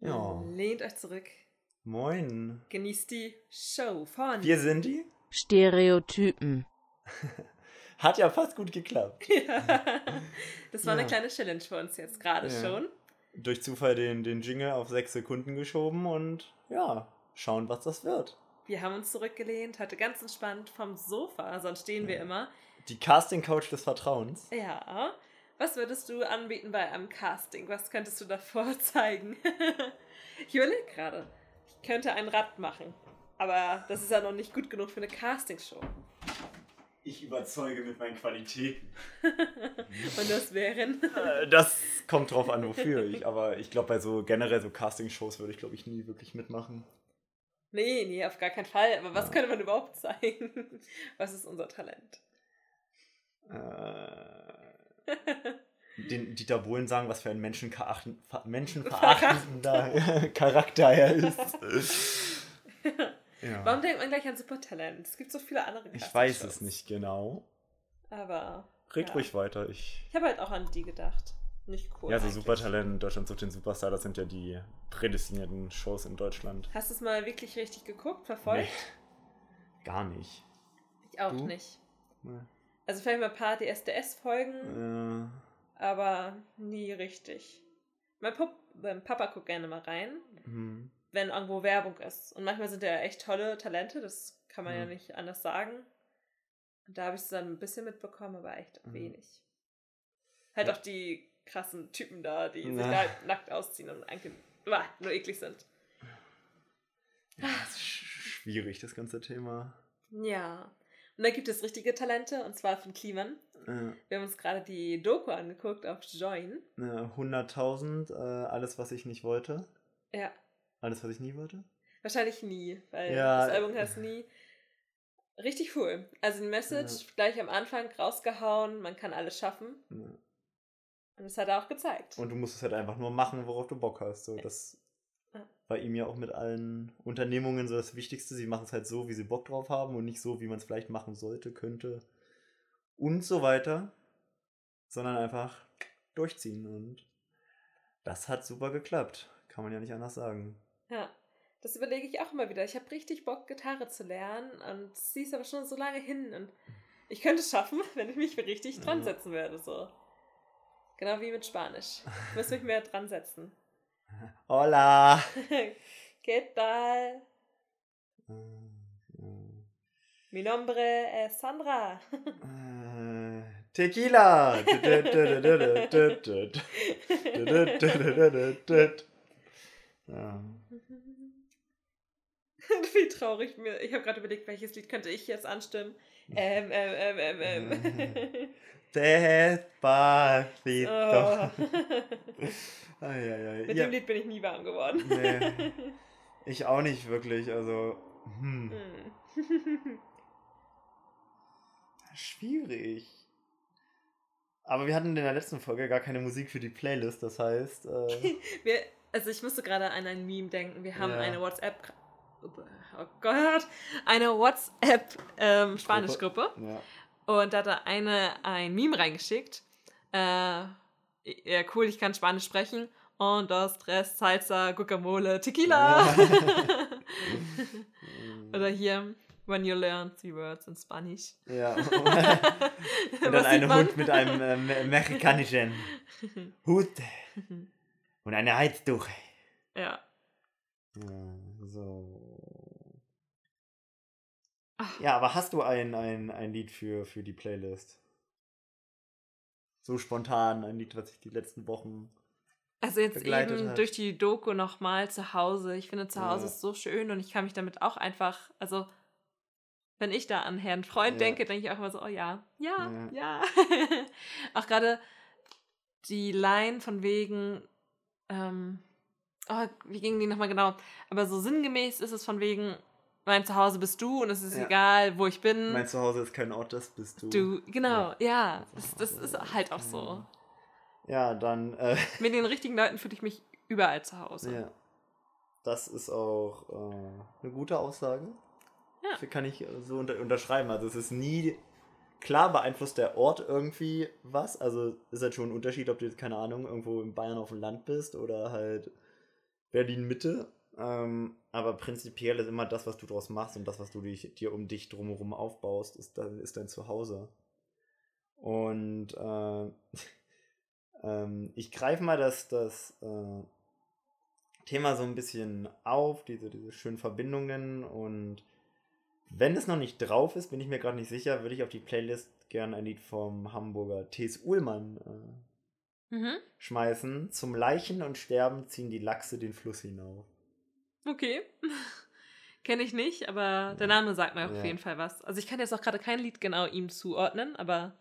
Ja. Lehnt euch zurück. Moin. Genießt die Show von. Wir sind die? Stereotypen. Hat ja fast gut geklappt. das war eine Ja. kleine Challenge für uns jetzt gerade Ja. schon. Durch Zufall den, den Jingle auf sechs Sekunden geschoben und ja, schauen, was das wird. Wir haben uns zurückgelehnt, heute ganz entspannt vom Sofa, sonst stehen wir Ja. immer. Die Casting-Couch des Vertrauens. Ja. Was würdest du anbieten bei einem Casting? Was könntest du davor zeigen? ich überlege gerade. Ich könnte ein Rad machen. Aber das ist ja noch nicht gut genug für eine Castingshow. Ich überzeuge mit meinen Qualitäten. Und das wären. Äh, Das kommt drauf an, wofür ich. Aber ich glaube, bei so generell so Casting-Shows würde ich, glaube ich, nie wirklich mitmachen. Nee, nee, auf gar keinen Fall. Aber was Ja. könnte man überhaupt zeigen? Was ist unser Talent? Äh, den Dieter Bohlen sagen, was für ein Menschenverachten- ver- menschenverachtender Charakter er ist. ja. Warum denkt man gleich an Supertalent? Es gibt so viele andere Ich weiß es nicht genau. Aber. Red Ja. ruhig weiter. Ich Ich habe halt auch an die gedacht. Nicht cool. ja, so eigentlich. Supertalent, Deutschland sucht den Superstar, das sind ja die prädestinierten Shows in Deutschland. Hast du es mal wirklich richtig geguckt, verfolgt? Nee, gar nicht. Ich auch Du? nicht. Nee. Also vielleicht mal ein paar DSDS-Folgen, Äh, aber nie richtig. Mein, Pup mein Papa guckt gerne mal rein, hm. wenn irgendwo Werbung ist. Und manchmal sind ja echt tolle Talente, das kann man ja Mhm. nicht anders sagen. Und da habe ich es dann ein bisschen mitbekommen, aber echt Mhm. wenig. Halt Ja. auch die krassen Typen da, die sich Na. da halt nackt ausziehen und eigentlich nur eklig sind. ja, das ist sch- schwierig, das ganze Thema. Ja. Und da gibt es richtige Talente, und zwar von Kliman. Äh, Wir haben uns gerade die Doku angeguckt auf Join. äh, 100.000, äh, alles, was ich nicht wollte. Ja, Alles, was ich nie wollte. wahrscheinlich nie, weil Ja. das Album heißt nie. Richtig cool. Also die Message gleich am Anfang rausgehauen, man kann alles schaffen. Ja. Und das hat er auch gezeigt. Und du musst es halt einfach nur machen, worauf du Bock hast. So, das Ja. Bei ihm ja auch mit allen Unternehmungen so das Wichtigste. Sie machen es halt so, wie sie Bock drauf haben und nicht so, wie man es vielleicht machen sollte, könnte und so weiter. Sondern einfach durchziehen. Und das hat super geklappt. Kann man ja nicht anders sagen. Ja, das überlege ich auch immer wieder. Ich habe richtig Bock, Gitarre zu lernen und sie ist aber schon so lange hin. Und ich könnte es schaffen, wenn ich mich richtig dran setzen würde. So. Genau wie mit Spanisch. Ich muss mich mehr dran setzen. Hola! ¿Qué tal? Mi nombre es Sandra. Tequila! Ja. Wie traurig mir. Ich habe gerade überlegt, welches Lied könnte ich jetzt anstimmen. Ähm, ähm, ähm, ähm, ähm. Despacito. oh. Ai, ai, ai. Mit Ja, dem Lied bin ich nie warm geworden. Nee. ich auch nicht wirklich. Also, hm, Hm. schwierig. Aber wir hatten in der letzten Folge gar keine Musik für die Playlist. Das heißt, äh, Wir, also ich musste gerade an ein Meme denken. Wir haben Ja. eine WhatsApp, oh Gott, eine WhatsApp ähm, ja. und da hat da eine ein Meme reingeschickt. Äh, ja cool, ich kann Spanisch sprechen. Und dos, tres, salsa, guacamole, tequila. Oder hier, when you learn three words in Spanish. Ja. Und dann ein sieht man? Hund mit einem äh, me- mexikanischen Hut und eine Heiztuche. ja. Ja, so. Ach. Ja, aber hast du ein, ein, ein Lied für, für die Playlist? So spontan, ein Lied, was ich die letzten Wochen. Also jetzt eben hat. durch die Doku nochmal zu Hause. Ich finde zu Hause Ja. ist so schön und ich kann mich damit auch einfach, also wenn ich da an Herrn Freund Ja. denke, denke ich auch immer so, oh ja, ja, Ja. ja. auch gerade die Line von wegen, ähm, oh, wie ging die nochmal genau? Aber so sinngemäß ist es von wegen, mein Zuhause bist du und es ist Ja. egal, wo ich bin. Mein Zuhause ist kein Ort, das bist du. du, genau, ja, Ja. das, das ist halt auch so. Ja, dann. Äh, Mit den richtigen Leuten fühle ich mich überall zu Hause. ja. Das ist auch äh, eine gute Aussage. Ja. Das kann ich so unter unterschreiben. Also, es ist nie. Klar beeinflusst der Ort irgendwie was. Also ist halt schon ein Unterschied, ob du jetzt, keine Ahnung, irgendwo in Bayern auf dem Land bist oder halt Berlin Mitte. Ähm, aber prinzipiell ist immer das, was du draus machst und das, was du dich, dir um dich drumherum aufbaust, ist, dein- ist dein Zuhause. Und äh, ähm, ich greife mal das, das äh, Thema so ein bisschen auf, diese, diese schönen Verbindungen. Und wenn es noch nicht drauf ist, bin ich mir gerade nicht sicher, würde ich auf die Playlist gerne ein Lied vom Hamburger T.S. Uhlmann äh, Mhm. schmeißen. Zum Leichen und Sterben ziehen die Lachse den Fluss hinauf. Okay. Kenne ich nicht, aber der Name sagt mir auf Ja. jeden Fall was. Also ich kann jetzt auch gerade kein Lied genau ihm zuordnen, aber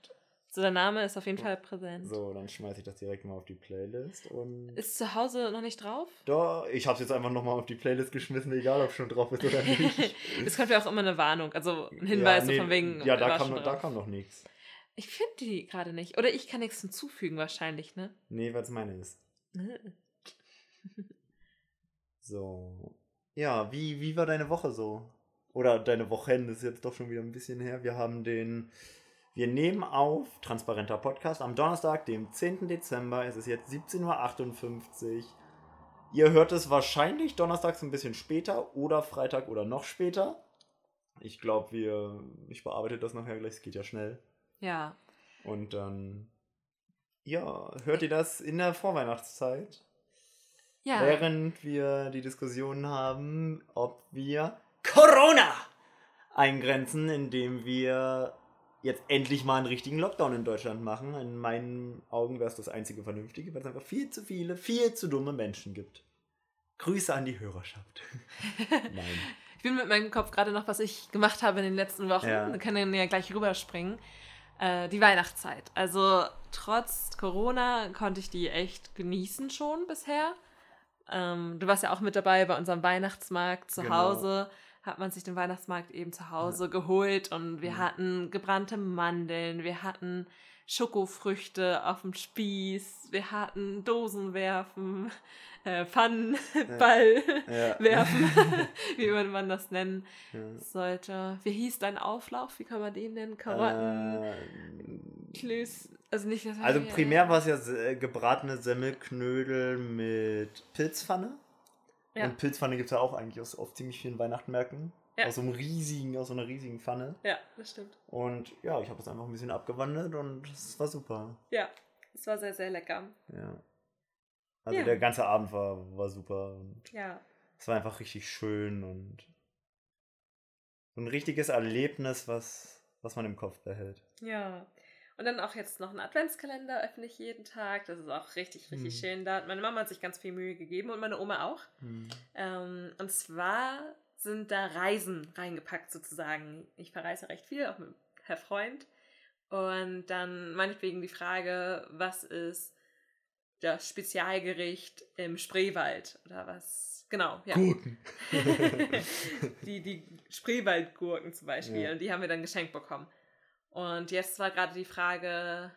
so der Name ist auf jeden Fall präsent. So, dann schmeiße ich das direkt mal auf die Playlist. Und Ist zu Hause noch nicht drauf? da, ich habe es jetzt einfach nochmal auf die Playlist geschmissen, egal ob schon drauf ist oder nicht. Es kommt ja auch immer eine Warnung, also ein Hinweis so nee, von wegen. Ja, da war kam, noch, da kam noch nichts. Ich finde die gerade nicht. Oder ich kann nichts hinzufügen wahrscheinlich, ne? Nee, weil es meine ist. So. Ja, wie, wie war deine Woche so? Oder deine Wochen, das ist jetzt doch schon wieder ein bisschen her. Wir haben den. Wir nehmen auf, transparenter Podcast, am Donnerstag, dem 10. Dezember. Es ist jetzt 17.58 Uhr. Ihr hört es wahrscheinlich donnerstags ein bisschen später oder Freitag oder noch später. Ich glaube, wir. Ich bearbeite das nachher gleich, es geht ja schnell. Ja. Und dann. Ja, hört ihr das in der Vorweihnachtszeit? Ja. Während wir die Diskussion haben, ob wir Corona eingrenzen, indem wir jetzt endlich mal einen richtigen Lockdown in Deutschland machen. In meinen Augen wäre es das einzige Vernünftige, weil es einfach viel zu viele, viel zu dumme Menschen gibt. Grüße an die Hörerschaft. Nein. Ich bin mit meinem Kopf gerade noch, was ich gemacht habe in den letzten Wochen. Ja. Wir können ja gleich rüberspringen. Äh, die Weihnachtszeit. Also trotz Corona konnte ich die echt genießen schon bisher. Ähm, du warst ja auch mit dabei bei unserem Weihnachtsmarkt zu Genau. Hause. Hat man sich den Weihnachtsmarkt eben zu Hause geholt und wir Mhm. hatten gebrannte Mandeln, wir hatten Schokofrüchte auf dem Spieß, wir hatten Dosenwerfen, äh, Pfannenball Ja. werfen, wie würde man das nennen Ja. sollte. Wie hieß dein Auflauf? Wie kann man den nennen? Karotten, Äh, Klöß, also nicht das Also primär war es ja se- gebratene Semmelknödel mit Pilzpfanne. Ja. Und Pilzpfanne gibt es ja auch eigentlich auf ziemlich vielen Weihnachtenmärkten. Ja. Aus so einem riesigen, aus so einer riesigen Pfanne. Ja, das stimmt. Und ja, ich habe es einfach ein bisschen abgewandelt und es war super. Ja, es war sehr, sehr lecker. Ja. Also Ja. der ganze Abend war, war super und Ja, es war einfach richtig schön und ein richtiges Erlebnis, was, was man im Kopf behält. ja. Und dann auch jetzt noch einen Adventskalender öffne ich jeden Tag. Das ist auch richtig, richtig Hm. schön. Da hat meine Mama hat sich ganz viel Mühe gegeben und meine Oma auch. Hm. Ähm, und zwar sind da Reisen reingepackt sozusagen. Ich verreise recht viel, auch mit Herr Freund. Und dann meinetwegen die Frage, was ist das Spezialgericht im Spreewald oder was? Genau, ja. Gurken. die, die Spreewaldgurken zum Beispiel. Ja. Und die haben wir dann geschenkt bekommen. Und jetzt war gerade die Frage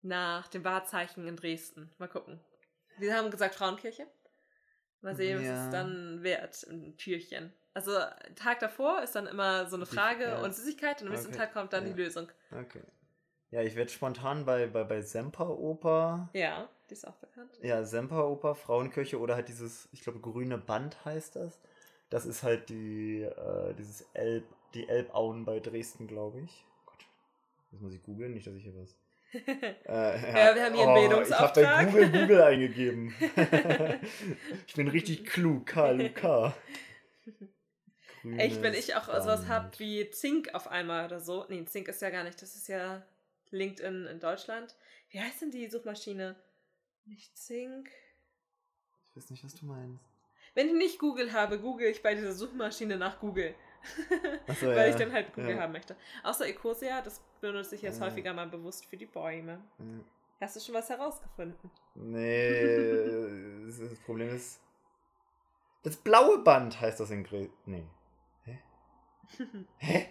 nach dem Wahrzeichen in Dresden. Mal gucken. Wir haben gesagt Frauenkirche. Mal sehen, was Ja. es dann wird im Türchen. Also Tag davor ist dann immer so eine Frage ja. und Süßigkeit und am nächsten Okay, Tag kommt dann ja. die Lösung. Okay. Ja, ich werde spontan bei, bei, bei Semperoper. Ja, die ist auch bekannt. Ja, Semperoper, Frauenkirche oder halt dieses, ich glaube, grüne Band heißt das. Das ist halt die, äh, dieses Elb, die Elbauen bei Dresden, glaube ich. Gott, jetzt muss ich googeln, nicht, dass ich hier was. Äh, Ja, wir haben hier einen Ich habe bei Bildungsauftrag. Google Google eingegeben. ich bin richtig klug, KLUK. Echt, wenn ich auch sowas habe wie Zink auf einmal oder so. Nee, Zink ist ja gar nicht, das ist ja LinkedIn in Deutschland. Wie heißt denn die Suchmaschine? Nicht Zink. Ich weiß nicht, was du meinst. Wenn ich nicht Google habe, google ich bei dieser Suchmaschine nach Google. Achso, Weil ja, ich dann halt Google ja. haben möchte. Außer Ecosia, das benutze ich jetzt Ja. häufiger mal bewusst für die Bäume. Ja. Hast du schon was herausgefunden? Nee, das Problem ist. Das blaue Band heißt das in Gre Nee. Hä? Hä?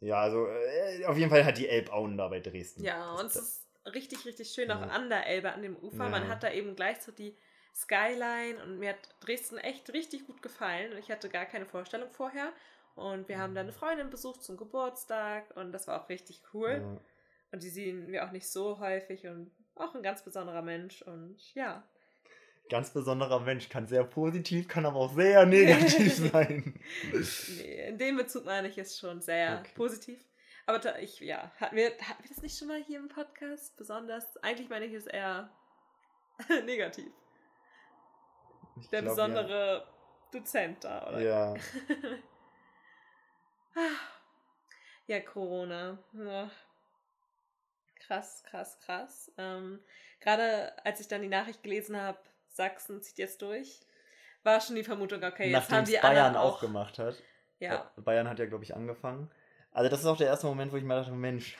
Ja, also äh, auf jeden Fall hat die Elbauen da bei Dresden. Ja, Das- und es ist richtig, richtig schön, auch Ja. an der Elbe, an dem Ufer. Ja. Man hat da eben gleich so die Skyline und mir hat Dresden echt richtig gut gefallen. Und ich hatte gar keine Vorstellung vorher. Und wir haben da eine Freundin besucht zum Geburtstag und das war auch richtig cool. Und die sehen wir auch nicht so häufig und auch ein ganz besonderer Mensch. Und ja, Ganz besonderer Mensch, kann sehr positiv, kann aber auch sehr negativ sein. nee, in dem Bezug meine ich es schon sehr Okay. positiv. Aber da, ich, ja, hatten wir, hatten wir das nicht schon mal hier im Podcast? Besonders, eigentlich meine ich es eher negativ. Ich Der glaub, besondere Dozent da, oder? Ja. ja. Ja, Corona. Ja. Krass, krass, krass. Ähm, Gerade als ich dann die Nachricht gelesen habe, Sachsen zieht jetzt durch, war schon die Vermutung, okay, jetzt Nachdem haben die Bayern auch auch. gemacht hat. Ja, Bayern hat ja, glaube ich, angefangen. Also das ist auch der erste Moment, wo ich mir dachte, Mensch,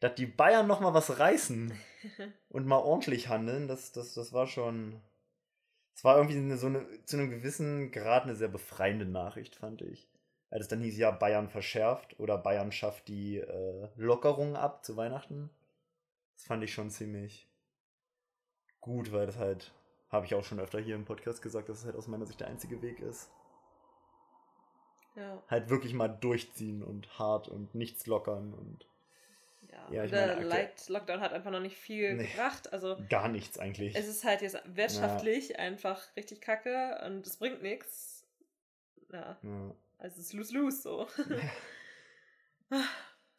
dass die Bayern noch mal was reißen und mal ordentlich handeln, das, das, das war schon... Es war irgendwie eine, so eine, zu einem gewissen Grad eine sehr befreiende Nachricht, fand ich. Als es dann hieß, ja, Bayern verschärft oder Bayern schafft die äh, Lockerungen ab zu Weihnachten. Das fand ich schon ziemlich gut, weil das halt, habe ich auch schon öfter hier im Podcast gesagt, dass es halt aus meiner Sicht der einzige Weg ist ja. halt wirklich mal durchziehen und hart und nichts lockern und Ja, Ja, der meine, Light Lockdown hat einfach noch nicht viel Nee. gebracht. Also gar nichts eigentlich. es ist halt jetzt wirtschaftlich einfach richtig kacke und es bringt nichts. Ja, ja. also es ist lose-lose so.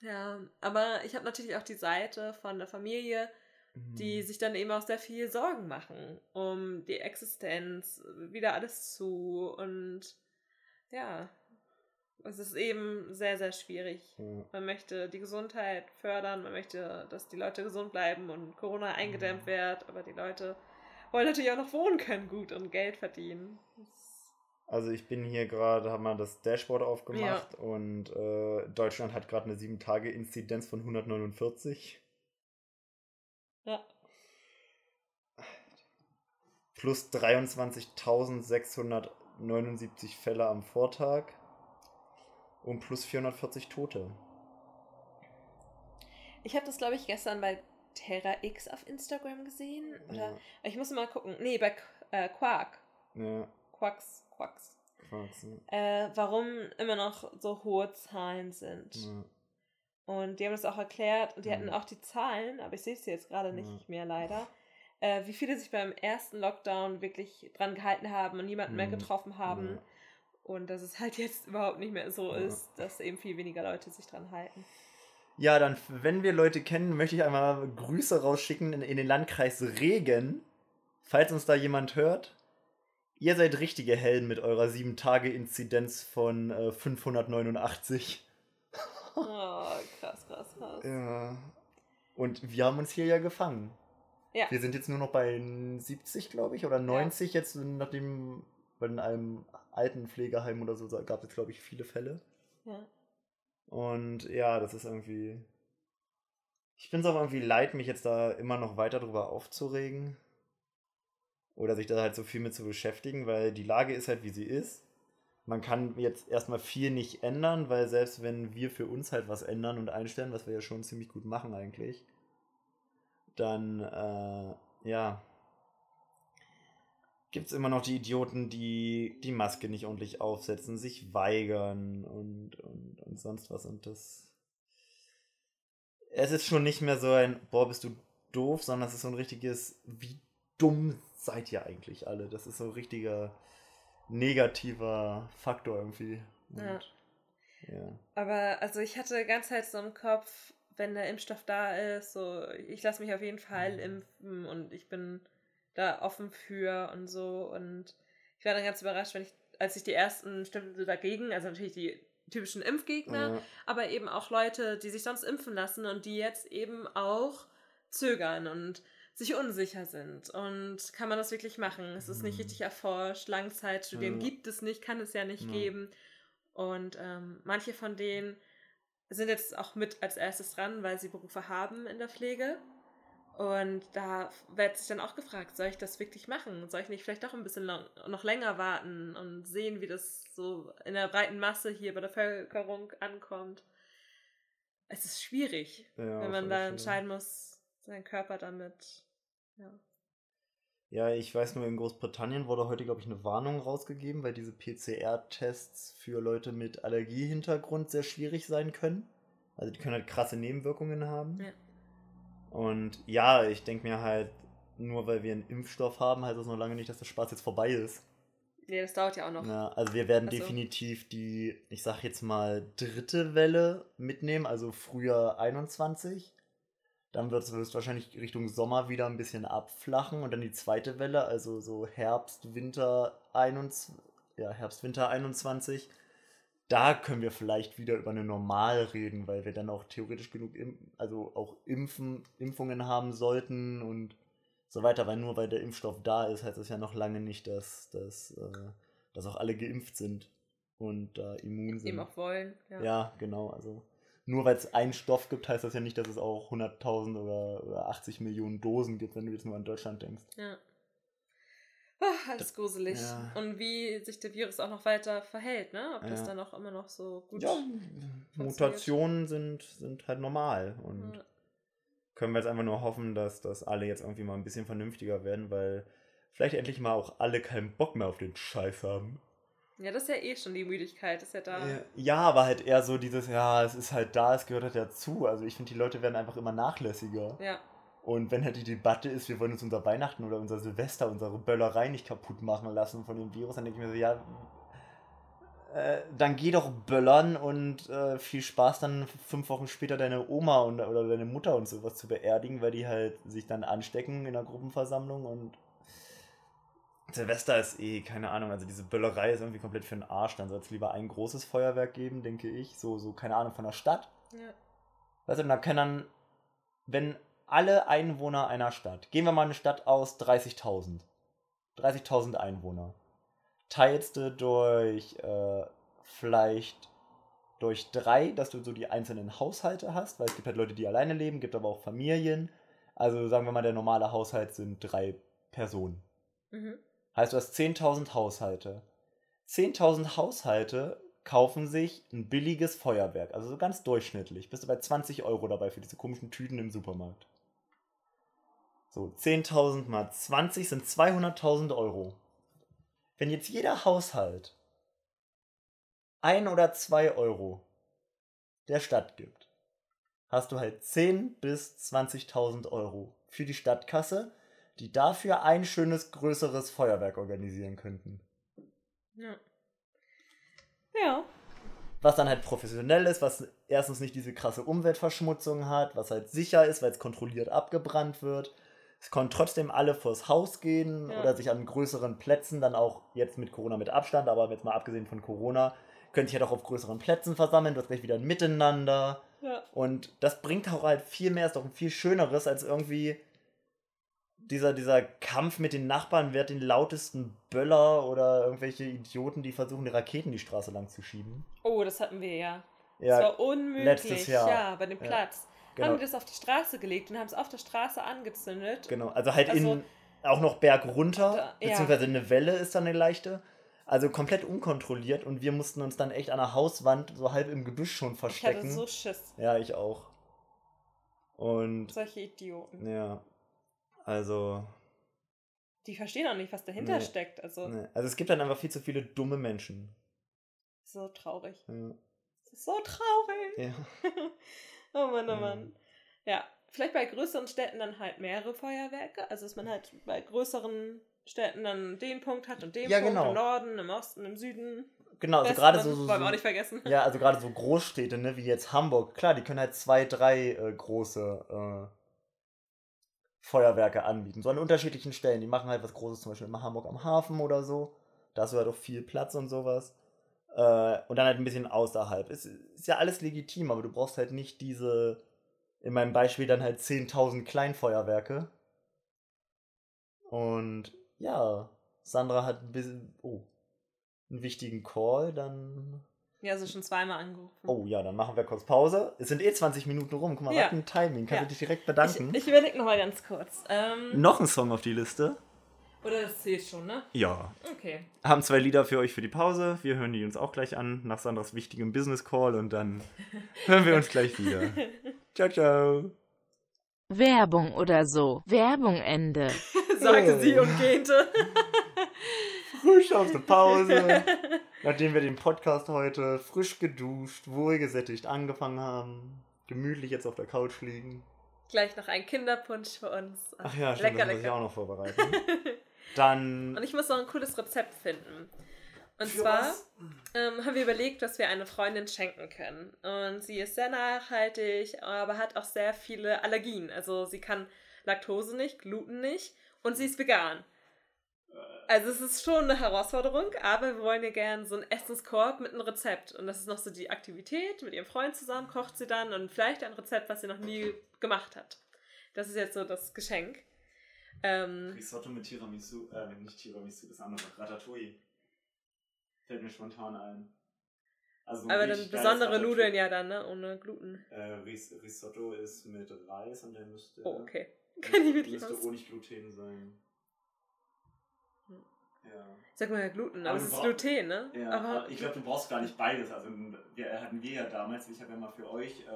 ja, aber ich habe natürlich auch die Seite von der Familie, die Mhm. sich dann eben auch sehr viel Sorgen machen um die Existenz, wieder alles zu und ja, es ist eben sehr, sehr schwierig. Ja. Man möchte die Gesundheit fördern, man möchte, dass die Leute gesund bleiben und Corona eingedämmt wird, aber die Leute wollen natürlich auch noch wohnen können gut und Geld verdienen. Also ich bin hier gerade, habe mal das Dashboard aufgemacht und äh, Deutschland hat gerade eine 7-Tage-Inzidenz von 149 ja, plus 23.679 Fälle am Vortag und plus 440 Tote. ich habe das, glaube ich, gestern bei Terra X auf Instagram gesehen. Oder Ja, ich muss mal gucken. Nee, bei äh, Quark. ja, Quacks, Quacks. Quarks, ne? Äh, warum immer noch so hohe Zahlen sind. ja. Und die haben das auch erklärt und die hatten Mhm. auch die Zahlen, aber ich sehe es jetzt gerade nicht Ja. mehr leider, äh, wie viele sich beim ersten Lockdown wirklich dran gehalten haben und niemanden mehr Mhm. getroffen haben. Ja. Und dass es halt jetzt überhaupt nicht mehr so Ja. ist, dass eben viel weniger Leute sich dran halten. Ja, dann, wenn wir Leute kennen, möchte ich einmal Grüße rausschicken in, in den Landkreis Regen. Falls uns da jemand hört. Ihr seid richtige Helden mit eurer 7-Tage-Inzidenz von äh, 589. Oh, krass, krass, krass. Ja. Und wir haben uns hier ja gefangen. Ja. Wir sind jetzt nur noch bei 70, glaube ich, oder 90 jetzt, nachdem, weil in einem alten Pflegeheim oder so gab es, glaube ich, viele Fälle. Ja. Und ja, das ist irgendwie. Ich finde es aber irgendwie leid, mich jetzt da immer noch weiter drüber aufzuregen. Oder sich da halt so viel mit zu beschäftigen, weil die Lage ist halt wie sie ist. Man kann jetzt erstmal viel nicht ändern, weil selbst wenn wir für uns halt was ändern und einstellen, was wir ja schon ziemlich gut machen eigentlich, dann, äh, ja, gibt es immer noch die Idioten, die die Maske nicht ordentlich aufsetzen, sich weigern und, und, und sonst was. Und das. Es ist schon nicht mehr so ein, boah, bist du doof, sondern es ist so ein richtiges, wie dumm seid ihr eigentlich alle? Das ist so ein richtiger negativer Faktor irgendwie. Und, Ja. ja. Aber also ich hatte ganze Zeit so im Kopf, wenn der Impfstoff da ist, so ich lasse mich auf jeden Fall Mhm. impfen und ich bin da offen für und so. Und ich war dann ganz überrascht, wenn ich, als ich die ersten Stimmen dagegen, also natürlich die typischen Impfgegner, Ja. aber eben auch Leute, die sich sonst impfen lassen und die jetzt eben auch zögern und sich unsicher sind. Und kann man das wirklich machen? Es ist nicht Mhm. richtig erforscht. Langzeitstudien Ja. gibt es nicht, kann es ja nicht Ja. geben. Und ähm, manche von denen sind jetzt auch mit als erstes dran, weil sie Berufe haben in der Pflege. Und da wird sich dann auch gefragt, soll ich das wirklich machen? Soll ich nicht vielleicht doch ein bisschen lang, noch länger warten und sehen, wie das so in der breiten Masse hier bei der Bevölkerung ankommt? Es ist schwierig, Ja, wenn man da entscheiden muss, seinen Körper damit. Ja. Ja, ich weiß nur, in Großbritannien wurde heute, glaube ich, eine Warnung rausgegeben, weil diese PCR-Tests für Leute mit Allergiehintergrund sehr schwierig sein können. Also die können halt krasse Nebenwirkungen haben. Ja. Und ja, ich denke mir halt, nur weil wir einen Impfstoff haben, heißt das noch lange nicht, dass der Spaß jetzt vorbei ist. Nee, das dauert ja auch noch. Ja, also wir werden Ach so. definitiv die, ich sag jetzt mal, dritte Welle mitnehmen, also früher 21. Dann wird es höchstwahrscheinlich Richtung Sommer wieder ein bisschen abflachen und dann die zweite Welle, also so Herbst, Winter 21, ja, Herbst, Winter 21. Da können wir vielleicht wieder über eine Normal reden, weil wir dann auch theoretisch genug, also auch Impfen, Impfungen haben sollten und so weiter, weil nur weil der Impfstoff da ist, heißt das ja noch lange nicht, dass, dass, äh, dass auch alle geimpft sind und da immun sind. Eben auch wollen. Ja. Ja, genau. Also nur weil es einen Stoff gibt, heißt das ja nicht, dass es auch 100.000 oder, oder 80 Millionen Dosen gibt, wenn du jetzt nur an Deutschland denkst. Ja. Ah, alles gruselig. ja. Und wie sich der Virus auch noch weiter verhält, ne? Ob das Ja. dann auch immer noch so gut Ja, Mutationen sind, sind halt normal und Ja. können wir jetzt einfach nur hoffen, dass, dass alle jetzt irgendwie mal ein bisschen vernünftiger werden, weil vielleicht endlich mal auch alle keinen Bock mehr auf den Scheiß haben. Ja, das ist ja eh schon die Müdigkeit, das ist ja da. Ja, aber halt eher so dieses, ja, es ist halt da, es gehört halt dazu. Also ich finde, die Leute werden einfach immer nachlässiger. Ja. Und wenn halt die Debatte ist, wir wollen uns unser Weihnachten oder unser Silvester, unsere Böllerei nicht kaputt machen lassen von dem Virus, dann denke ich mir so, ja, äh, dann geh doch böllern und äh, viel Spaß dann fünf Wochen später deine Oma und, oder deine Mutter und sowas zu beerdigen, weil die halt sich dann anstecken in einer Gruppenversammlung und Silvester ist eh, keine Ahnung, also diese Böllerei ist irgendwie komplett für den Arsch. Dann soll es lieber ein großes Feuerwerk geben, denke ich. So, so, keine Ahnung, von der Stadt. ja. Weißt du, da können dann, wenn alle Einwohner einer Stadt, gehen wir mal eine Stadt aus 30.000, 30.000 Einwohner, teilst du durch äh, vielleicht durch drei, dass du so die einzelnen Haushalte hast, weil es gibt halt Leute, die alleine leben, gibt aber auch Familien. Also sagen wir mal, der normale Haushalt sind drei Personen. Mhm. Heißt, du hast 10.000 Haushalte. 10.000 Haushalte kaufen sich ein billiges Feuerwerk, also so ganz durchschnittlich. Bist du bei 20 Euro dabei für diese komischen Tüten im Supermarkt. So, 10.000 mal 20 sind 200.000 Euro. Wenn jetzt jeder Haushalt ein oder zwei Euro der Stadt gibt, hast du halt 10 bis 20.000 Euro für die Stadtkasse, die dafür ein schönes größeres Feuerwerk organisieren könnten. Ja. Ja. Was dann halt professionell ist, was erstens nicht diese krasse Umweltverschmutzung hat, was halt sicher ist, weil es kontrolliert abgebrannt wird. Es konnten trotzdem alle vors Haus gehen Ja. oder sich an größeren Plätzen dann auch jetzt mit Corona mit Abstand, aber jetzt mal abgesehen von Corona, können sich halt auch auf größeren Plätzen versammeln, hast gleich wieder ein Miteinander. Ja. Und das bringt auch halt viel mehr, ist doch ein viel schöneres als irgendwie dieser, dieser Kampf mit den Nachbarn, wer hat den lautesten Böller oder irgendwelche Idioten, die versuchen, die Raketen die Straße lang zu schieben. Oh, das hatten wir ja. Ja, das war unmöglich. letztes Jahr. Ja, bei dem Ja, Platz. Genau. Haben die das auf die Straße gelegt und haben es auf der Straße angezündet. Genau, also halt Also- in auch noch Berg runter, Da- ja. beziehungsweise eine Welle ist dann eine leichte. Also komplett unkontrolliert und wir mussten uns dann echt an der Hauswand so halb im Gebüsch schon Ich hatte verstecken. so Schiss. ja, ich auch. Und Solche Idioten. ja, also, Die verstehen auch nicht, was dahinter Nee. steckt. Also, ne. also es gibt dann einfach viel zu viele dumme Menschen. so traurig. Ja. Das ist so traurig. ja. oh Mann, oh Ja. Mann. Ja, vielleicht bei größeren Städten dann halt mehrere Feuerwerke. Also, dass man halt bei größeren Städten dann den Punkt hat und den Ja, Punkt genau. im Norden, im Osten, im Süden. Genau, also gerade so, so, auch nicht vergessen. Ja, also gerade so Großstädte, ne, wie jetzt Hamburg, klar, die können halt zwei, drei äh, große äh, Feuerwerke anbieten. So an unterschiedlichen Stellen. Die machen halt was Großes, zum Beispiel in Hamburg am Hafen oder so. Da hast du halt auch viel Platz und sowas. Äh, und dann halt ein bisschen außerhalb. Ist, ist ja alles legitim, aber du brauchst halt nicht diese, in meinem Beispiel dann halt 10.000 Kleinfeuerwerke. Und ja, Sandra hat ein bisschen, oh, einen wichtigen Call, dann Ja, also schon zweimal angerufen. Oh ja, dann machen wir kurz Pause. Es sind eh 20 Minuten rum. Guck mal, Ja. was ein Timing. Kannst Ja. du dich direkt bedanken? Ich, ich überlege nochmal ganz kurz. Ähm, Noch ein Song auf die Liste. Oder das zählt schon, ne? Ja. Okay. Haben zwei Lieder für euch für die Pause. Wir hören die uns auch gleich an, nach Sandras wichtigem Business Call und dann hören wir uns gleich wieder. Ciao, ciao. Werbung oder so. Werbung Ende. Sagte Oh. sie und gähnte. Frisch aus der Pause. Nachdem wir den Podcast heute frisch geduscht, wohlgesättigt angefangen haben, gemütlich jetzt auf der Couch liegen. Gleich noch ein Kinderpunsch für uns. Ach ja, stimmt, lecker, das muss ich lecker. auch noch vorbereiten. Dann. Und ich muss noch ein cooles Rezept finden. Und Für zwar ähm, haben wir überlegt, was wir einer Freundin schenken können. Und sie ist sehr nachhaltig, aber hat auch sehr viele Allergien. Also sie kann Laktose nicht, Gluten nicht und sie ist vegan. Also es ist schon eine Herausforderung, aber wir wollen ihr gerne so einen Essenskorb mit einem Rezept. Und das ist noch so die Aktivität. Mit ihrem Freund zusammen kocht sie dann und vielleicht ein Rezept, was sie noch nie gemacht hat. Das ist jetzt so das Geschenk. Ähm, Risotto mit Tiramisu, äh, nicht Tiramisu, das andere, Ratatouille. Fällt mir spontan ein. Also aber dann besondere. Nudeln ja dann, ne? Ohne Gluten. Äh, Ris Risotto ist mit Reis und der müsste. Oh, okay. Kann ich wirklich Müsste ohne Gluten sein. Hm. Ja. Sag mal ja Gluten, aber Aber es ist Gluten, ne? Ja, aber aber ich glaube, du brauchst gar nicht beides. Also wir hatten wir ja damals, ich habe ja mal für euch äh,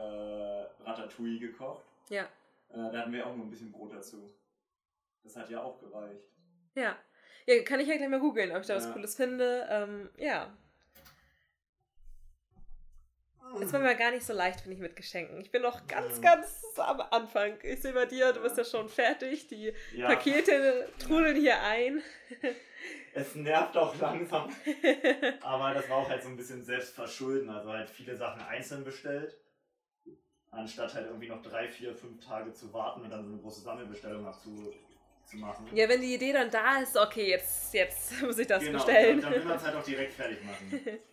Ratatouille gekocht. ja, Äh, da hatten wir auch nur ein bisschen Brot dazu. Das hat ja auch gereicht. ja. Ja, kann ich ja gleich mal googeln, ob ich da was Ja. Cooles finde. Ähm, ja. Es war mir gar nicht so leicht, finde ich, mit Geschenken. Ich bin noch ganz, ganz am Anfang. Ich sehe bei dir, du bist ja schon fertig. Die Ja, Pakete trudeln hier ein. es nervt auch langsam. Aber das war auch halt so ein bisschen selbstverschulden. Also halt viele Sachen einzeln bestellt. Anstatt halt irgendwie noch drei, vier, fünf Tage zu warten und dann so eine große Sammelbestellung abzu zu machen. ja, wenn die Idee dann da ist, okay, jetzt, jetzt muss ich das genau, bestellen. Dann, dann will man es halt auch direkt fertig machen.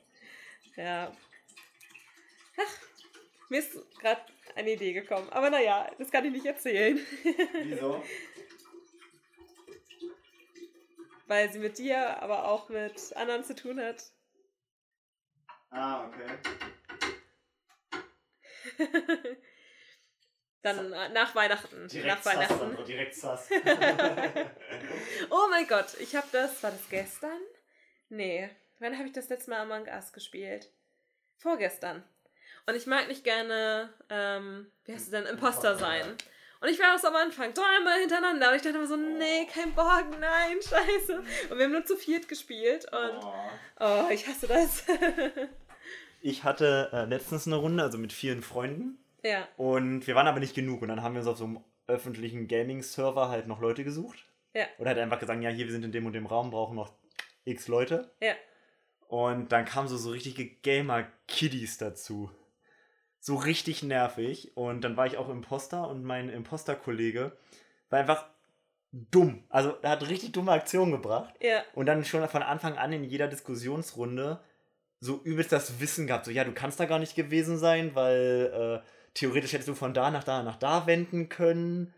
Ja. Ach, mir ist gerade eine Idee gekommen. Aber naja, das kann ich nicht erzählen. Wieso? Weil sie mit dir, aber auch mit anderen zu tun hat. Ah, okay. Dann äh, nach Weihnachten. Direkt nach sass, Weihnachten. Sandra, direkt sass. Oh mein Gott, ich habe das. War das gestern? Nee. Wann habe ich das letzte Mal Among Us gespielt? Vorgestern. Und ich mag nicht gerne, ähm, wie heißt es denn, Imposter sein. Und ich war das am Anfang dreimal hintereinander. Und ich dachte immer so, nee, kein Bock, nein, scheiße. Und wir haben nur zu viert gespielt. Und Oh. oh, ich hasse das. Ich hatte äh, letztens eine Runde, also mit vielen Freunden. Ja, Und wir waren aber nicht genug. Und dann haben wir uns auf so einem öffentlichen Gaming-Server halt noch Leute gesucht. Ja. Oder halt einfach gesagt, ja, hier, wir sind in dem und dem Raum, brauchen noch x Leute. ja. Und dann kamen so, so richtige Gamer-Kiddies dazu. So richtig nervig. Und dann war ich auch Imposter und mein Imposter-Kollege war einfach dumm. Also er hat richtig dumme Aktionen gebracht. Ja, Und dann schon von Anfang an in jeder Diskussionsrunde so übelst das Wissen gehabt. So, ja, du kannst da gar nicht gewesen sein, weil äh, theoretisch hättest du von da nach da nach da wenden können.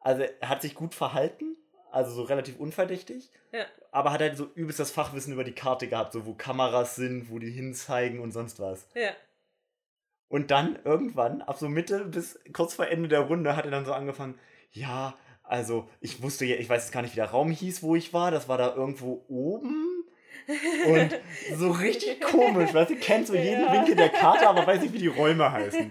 Also er hat sich gut verhalten, also so relativ unverdächtig, ja. aber hat halt so übelst das Fachwissen über die Karte gehabt, so wo Kameras sind, wo die hinzeigen und sonst was. Ja. Und dann irgendwann, ab so Mitte bis kurz vor Ende der Runde, hat er dann so angefangen, ja, also ich wusste ja, ich weiß jetzt gar nicht, wie der Raum hieß, wo ich war, das war da irgendwo oben. Und so richtig komisch, weißt du, kennt so jeden Ja. Winkel der Karte, aber weiß nicht, wie die Räume heißen.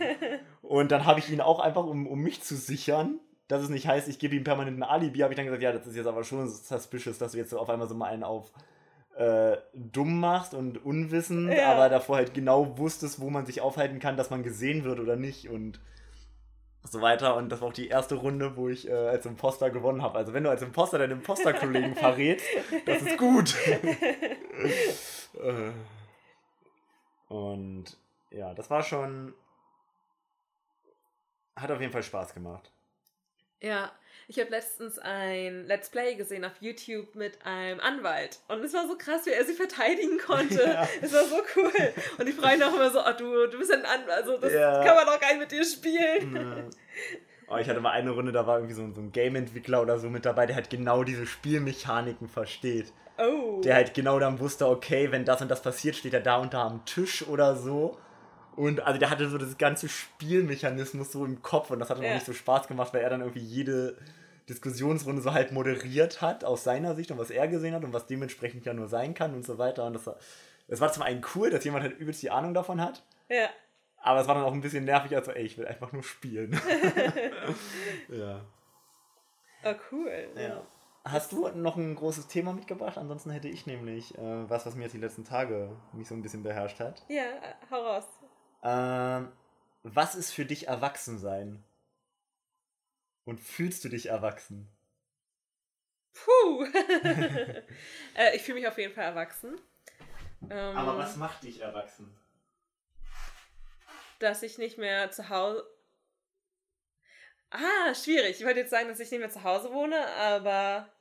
Und dann habe ich ihn auch einfach, um, um mich zu sichern, dass es nicht heißt, ich gebe ihm permanent ein Alibi, habe ich dann gesagt, ja, das ist jetzt aber schon suspicious, dass du jetzt so auf einmal so mal einen auf äh, dumm machst und unwissend, Ja. aber davor halt genau wusstest, wo man sich aufhalten kann, dass man gesehen wird oder nicht und so weiter. Und das war auch die erste Runde, wo ich äh, als Imposter gewonnen habe. Also wenn du als Imposter deinen Imposter-Kollegen verrätst, das ist gut. Und ja, das war schon. Hat auf jeden Fall Spaß gemacht. Ja, ich habe letztens ein Let's Play gesehen auf YouTube mit einem Anwalt. Und es war so krass, wie er sie verteidigen konnte. Ja. Es war so cool. Und die Freunde auch immer so, oh, du, du bist ein Anwalt, also das Ja. kann man doch gar nicht mit dir spielen. Ja. Oh, ich hatte mal eine Runde, da war irgendwie so, so ein Game-Entwickler oder so mit dabei, der halt genau diese Spielmechaniken versteht. Oh. Der halt genau dann wusste, okay, wenn das und das passiert, steht er da und da am Tisch oder so. Und also der hatte so das ganze Spielmechanismus so im Kopf und das hat dann Ja. auch nicht so Spaß gemacht, weil er dann irgendwie jede Diskussionsrunde so halt moderiert hat aus seiner Sicht und was er gesehen hat und was dementsprechend ja nur sein kann und so weiter. Und das war, das war zum einen cool, dass jemand halt übelst die Ahnung davon hat, ja. aber es war dann auch ein bisschen nervig, also ey, ich will einfach nur spielen. ja. Oh, cool. Ja. Hast du noch ein großes Thema mitgebracht? Ansonsten hätte ich nämlich äh, was, was mir jetzt die letzten Tage mich so ein bisschen beherrscht hat. Ja, hau raus. Ähm, was ist für dich Erwachsensein? Und fühlst du dich erwachsen? Puh. äh, ich fühle mich auf jeden Fall erwachsen. Ähm, Aber was macht dich erwachsen? Dass ich nicht mehr zu Hause. Ah, schwierig. Ich wollte jetzt sagen, dass ich nicht mehr zu Hause wohne, aber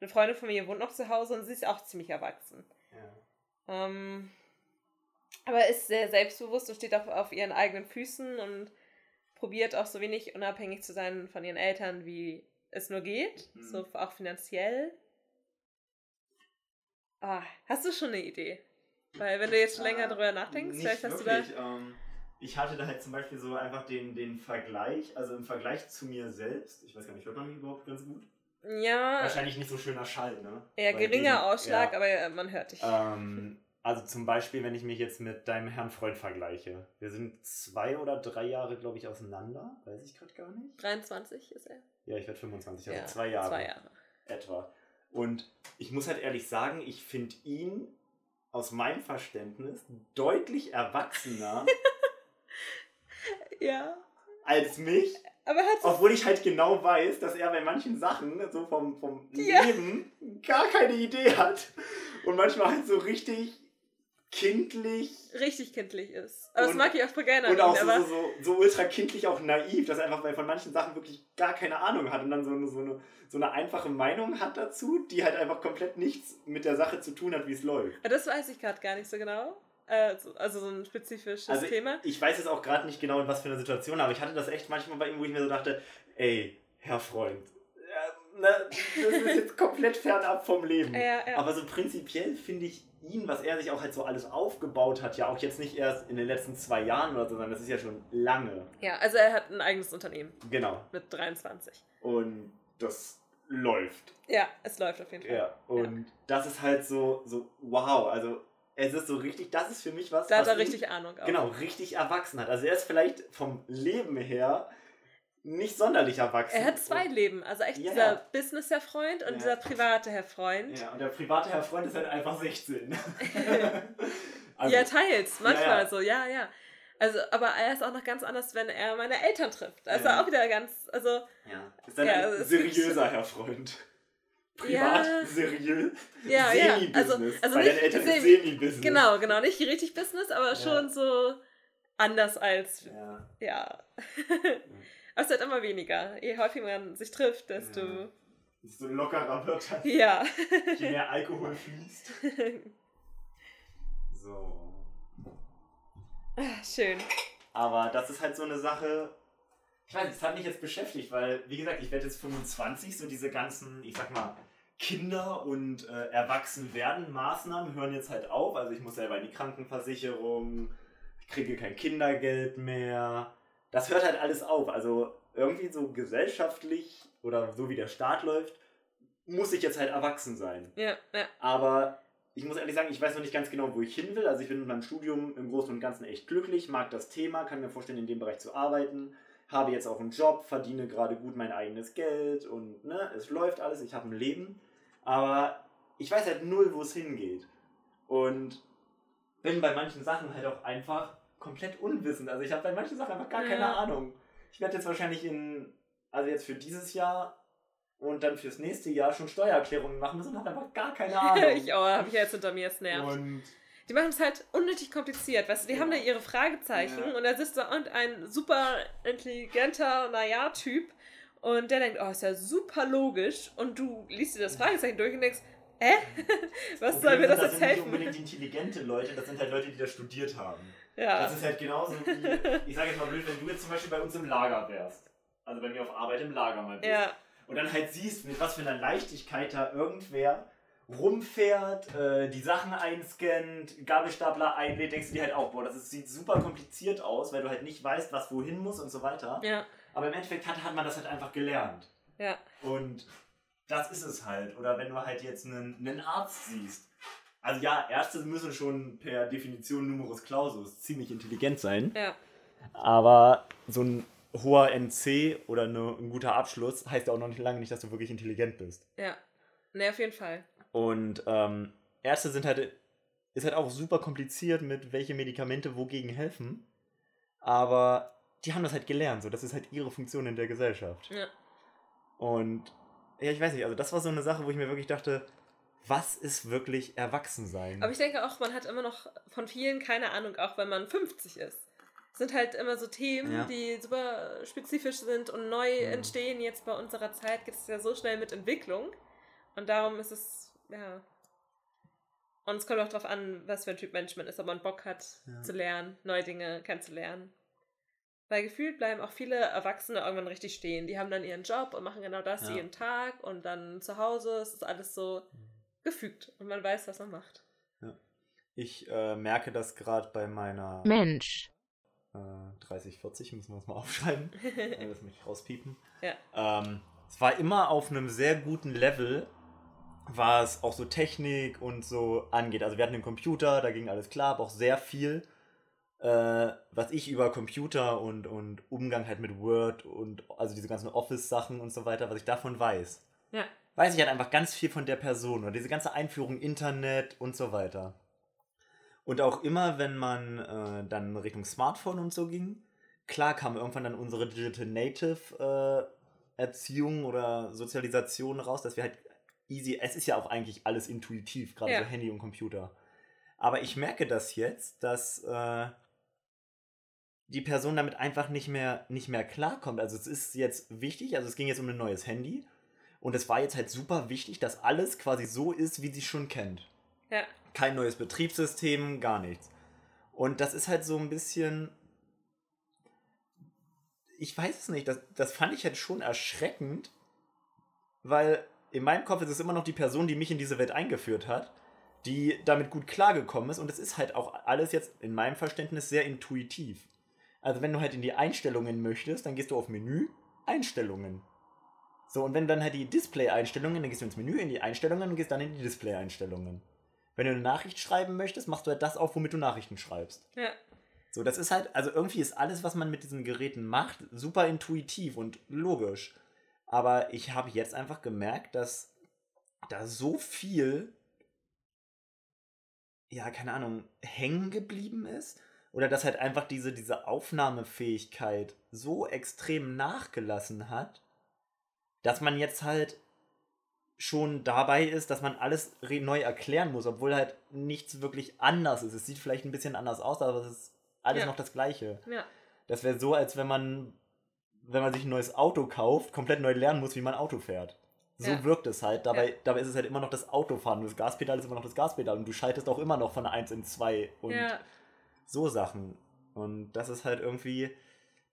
eine Freundin von mir wohnt noch zu Hause und sie ist auch ziemlich erwachsen. Ja. Ähm, aber ist sehr selbstbewusst und steht auch auf ihren eigenen Füßen und probiert auch so wenig unabhängig zu sein von ihren Eltern, wie es nur geht. Mhm. So auch finanziell. Ah, hast du schon eine Idee? Weil wenn du jetzt schon länger Ah, drüber nachdenkst, vielleicht hast du wirklich. Ähm, ich hatte da halt zum Beispiel so einfach den, den Vergleich, also im Vergleich zu mir selbst, ich weiß gar nicht, hört man mich überhaupt ganz gut? da. Ja, Wahrscheinlich nicht so schöner Schall, ne? eher Weil geringer gegen- Ausschlag, ja. aber äh, man hört dich. Ähm, also zum Beispiel, wenn ich mich jetzt mit deinem Herrn Freund vergleiche. Wir sind zwei oder drei Jahre, glaube ich, auseinander. Weiß ich gerade gar nicht. 23 ist er. Ja, ich werde 25, also Ja, zwei Jahre. Zwei Jahre. Etwa. Und ich muss halt ehrlich sagen, ich finde ihn aus meinem Verständnis deutlich erwachsener Ja. als mich. Aber er hat Obwohl ich halt genau weiß, dass er bei manchen Sachen so vom, vom Ja. Leben gar keine Idee hat. Und manchmal halt so richtig kindlich richtig kindlich ist. Aber das mag ich auch voll gerne und auch so, so, so, so ultra kindlich auch naiv, dass er einfach von manchen Sachen wirklich gar keine Ahnung hat und dann so eine, so, eine, so eine einfache Meinung hat dazu, die halt einfach komplett nichts mit der Sache zu tun hat, wie es läuft. das weiß ich gerade gar nicht so genau. Äh, so- also so ein spezifisches Also Thema. ich weiß jetzt auch gerade nicht genau, in was für einer Situation, aber ich hatte das echt manchmal bei ihm, wo ich mir so dachte, ey, Herr Freund, äh, ne, das ist jetzt komplett fernab vom Leben. Ja, ja. Aber so prinzipiell finde ich ihn, was er sich auch halt so alles aufgebaut hat, ja auch jetzt nicht erst in den letzten zwei Jahren oder so, sondern das ist ja schon lange. Ja, also er hat ein eigenes Unternehmen Genau. mit 23. Und das läuft. Ja, es läuft auf jeden Fall. Ja. Und das ist halt so, so, wow, also es ist so richtig, das ist für mich was. Da hat er richtig Ahnung auch. Genau, richtig erwachsen hat. Also er ist vielleicht vom Leben her nicht sonderlich erwachsen. Er hat zwei Leben. Also echt Ja. dieser Business-Herr Freund und Ja. dieser private Herr Freund. Ja, und der private Herr Freund ist halt einfach 16. also, ja, teils. Manchmal ja. so, ja, ja. Also, aber er ist auch noch ganz anders, wenn er meine Eltern trifft. Also Ja. auch wieder ganz, also, ja. Ist dann Ja, ein gibt- seriöser Herr Freund. Privat, Ja. seriös, ja, ja. Semi-Business. Also, also Weil nicht Eltern ist semi- Semi-Business. Genau, genau. Nicht richtig Business, aber Ja. schon so anders als, Ja. ja. aber es wird immer weniger. Je häufiger man sich trifft, desto, Ja. Desto lockerer wird das, ja. je mehr Alkohol fließt. So. Schön. Aber das ist halt so eine Sache. Ich weiß, nicht, das hat mich jetzt beschäftigt, weil, wie gesagt, ich werde jetzt 25, so diese ganzen, ich sag mal, Kinder- und äh, Erwachsenwerden-Maßnahmen hören jetzt halt auf. Also ich muss selber in die Krankenversicherung, ich kriege kein Kindergeld mehr. Das hört halt alles auf. Also irgendwie so gesellschaftlich oder so wie der Staat läuft, muss ich jetzt halt erwachsen sein. Ja, ja. Aber ich muss ehrlich sagen, ich weiß noch nicht ganz genau, wo ich hin will. Also ich bin mit meinem Studium im Großen und Ganzen echt glücklich, mag das Thema, kann mir vorstellen, in dem Bereich zu arbeiten, habe jetzt auch einen Job, verdiene gerade gut mein eigenes Geld und ne, es läuft alles, ich habe ein Leben. Aber ich weiß halt null, wo es hingeht. Und bin bei manchen Sachen halt auch einfach komplett unwissend. Also ich habe bei manchen Sachen einfach gar keine Ja. Ahnung. Ich werde jetzt wahrscheinlich in, also jetzt für dieses Jahr und dann fürs nächste Jahr schon Steuererklärungen machen müssen und habe einfach gar keine Ahnung. ich oh, habe ich ja jetzt hinter mir, es nervt. Und Die machen es halt unnötig kompliziert, weißt du, die Ja. haben da ihre Fragezeichen Ja. und da sitzt da und ein super intelligenter, naja, Typ und der denkt, oh, ist ja super logisch und du liest dir das Fragezeichen durch und denkst, hä? Was soll mir das jetzt sind nicht helfen? unbedingt intelligente Leute, das sind halt Leute, die das studiert haben. Ja, Das ist halt genauso wie, ich sage jetzt mal blöd, wenn du jetzt zum Beispiel bei uns im Lager wärst. Also bei mir auf Arbeit im Lager mal bist. ja, Und dann halt siehst, mit was für einer Leichtigkeit da irgendwer rumfährt, äh, die Sachen einscannt, Gabelstapler einlädt, denkst du dir halt auch, boah, das ist, sieht super kompliziert aus, weil du halt nicht weißt, was wohin muss und so weiter. ja, Aber im Endeffekt hat, hat man das halt einfach gelernt. ja. Und das ist es halt. Oder wenn du halt jetzt einen, einen Arzt siehst. Also ja, Ärzte müssen schon per Definition Numerus Clausus ziemlich intelligent sein. Ja, Aber so ein hoher NC oder eine, ein guter Abschluss heißt ja auch noch nicht lange nicht, dass du wirklich intelligent bist. Ja. Ne, auf jeden Fall. Und ähm, Ärzte sind halt, ist halt auch super kompliziert, mit welche Medikamente wogegen helfen. Aber die haben das halt gelernt, so. Das ist halt ihre Funktion in der Gesellschaft. Ja. Und ja, ich weiß nicht, also das war so eine Sache, wo ich mir wirklich dachte, was ist wirklich Erwachsensein? Aber ich denke auch, man hat immer noch von vielen keine Ahnung, auch wenn man 50 ist. Es sind halt immer so Themen, Ja. die super spezifisch sind und neu Mhm. entstehen. Jetzt bei unserer Zeit geht es ja so schnell mit Entwicklung. Und darum ist es, ja. Und es kommt auch darauf an, was für ein Typ Mensch man ist, ob man Bock hat Ja. zu lernen, neue Dinge kennenzulernen. Weil gefühlt bleiben auch viele Erwachsene irgendwann richtig stehen. Die haben dann ihren Job und machen genau das Ja. jeden Tag und dann zu Hause ist es alles so gefügt und man weiß, was man macht. Ich äh, merke das gerade bei meiner Mensch, äh, 30, 40, müssen wir das mal aufschreiben. das möchte ich rauspiepen. Ja. Ähm, es war immer auf einem sehr guten Level, was auch so Technik und so angeht. Also wir hatten einen Computer, da ging alles klar, aber auch sehr viel, äh, was ich über Computer und, und Umgang halt mit Word und also diese ganzen Office-Sachen und so weiter, was ich davon weiß. Ja. Weiß ich halt einfach ganz viel von der Person oder diese ganze Einführung Internet und so weiter. Und auch immer, wenn man äh, dann Richtung Smartphone und so ging, klar kam irgendwann dann unsere Digital Native äh, Erziehung oder Sozialisation raus, dass wir halt easy, es ist ja auch eigentlich alles intuitiv, gerade Ja. so Handy und Computer. Aber ich merke das jetzt, dass äh, die Person damit einfach nicht mehr, nicht mehr klarkommt. Also es ist jetzt wichtig, also es ging jetzt um ein neues Handy und es war jetzt halt super wichtig, dass alles quasi so ist, wie sie es schon kennt Ja. kein neues Betriebssystem, gar nichts. Und das ist halt so ein bisschen. Ich weiß es nicht, das, das fand ich halt schon erschreckend, weil in meinem Kopf ist es immer noch die Person, die mich in diese Welt eingeführt hat, die damit gut klargekommen ist und es ist halt auch alles jetzt in meinem Verständnis sehr intuitiv. Also wenn du halt in die Einstellungen möchtest, dann gehst du auf Menü, Einstellungen. So, und wenn dann halt die Display-Einstellungen, dann gehst du ins Menü, in die Einstellungen und gehst dann in die Display-Einstellungen. Wenn du eine Nachricht schreiben möchtest, machst du halt das auf, womit du Nachrichten schreibst. Ja. So, das ist halt, also irgendwie ist alles, was man mit diesen Geräten macht, super intuitiv und logisch. Aber ich habe jetzt einfach gemerkt, dass da so viel, ja, keine Ahnung, hängen geblieben ist. Oder dass halt einfach diese, diese Aufnahmefähigkeit so extrem nachgelassen hat, dass man jetzt halt schon dabei ist, dass man alles neu erklären muss, obwohl halt nichts wirklich anders ist. Es sieht vielleicht ein bisschen anders aus, aber es ist alles Ja. noch das Gleiche. Ja. Das wäre so, als wenn man, wenn man sich ein neues Auto kauft, komplett neu lernen muss, wie man Auto fährt. So Ja. wirkt es halt. Dabei, Ja. dabei ist es halt immer noch das Autofahren. Das Gaspedal ist immer noch das Gaspedal. Und du schaltest auch immer noch von 1 in 2 und ja. so Sachen. Und das ist halt irgendwie,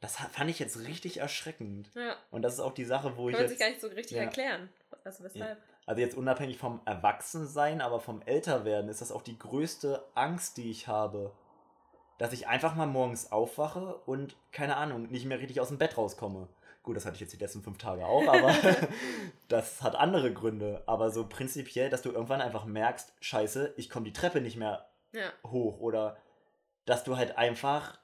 das fand ich jetzt richtig erschreckend. Ja. Und das ist auch die Sache, wo ich Kann sich gar nicht so richtig Ja. erklären. Also weshalb? also jetzt unabhängig vom Erwachsensein, aber vom Älterwerden, ist das auch die größte Angst, die ich habe. Dass ich einfach mal morgens aufwache und, keine Ahnung, nicht mehr richtig aus dem Bett rauskomme. Gut, das hatte ich jetzt die letzten fünf Tage auch, aber das hat andere Gründe. Aber so prinzipiell, dass du irgendwann einfach merkst, scheiße, ich komme die Treppe nicht mehr Ja. hoch oder dass du halt einfach,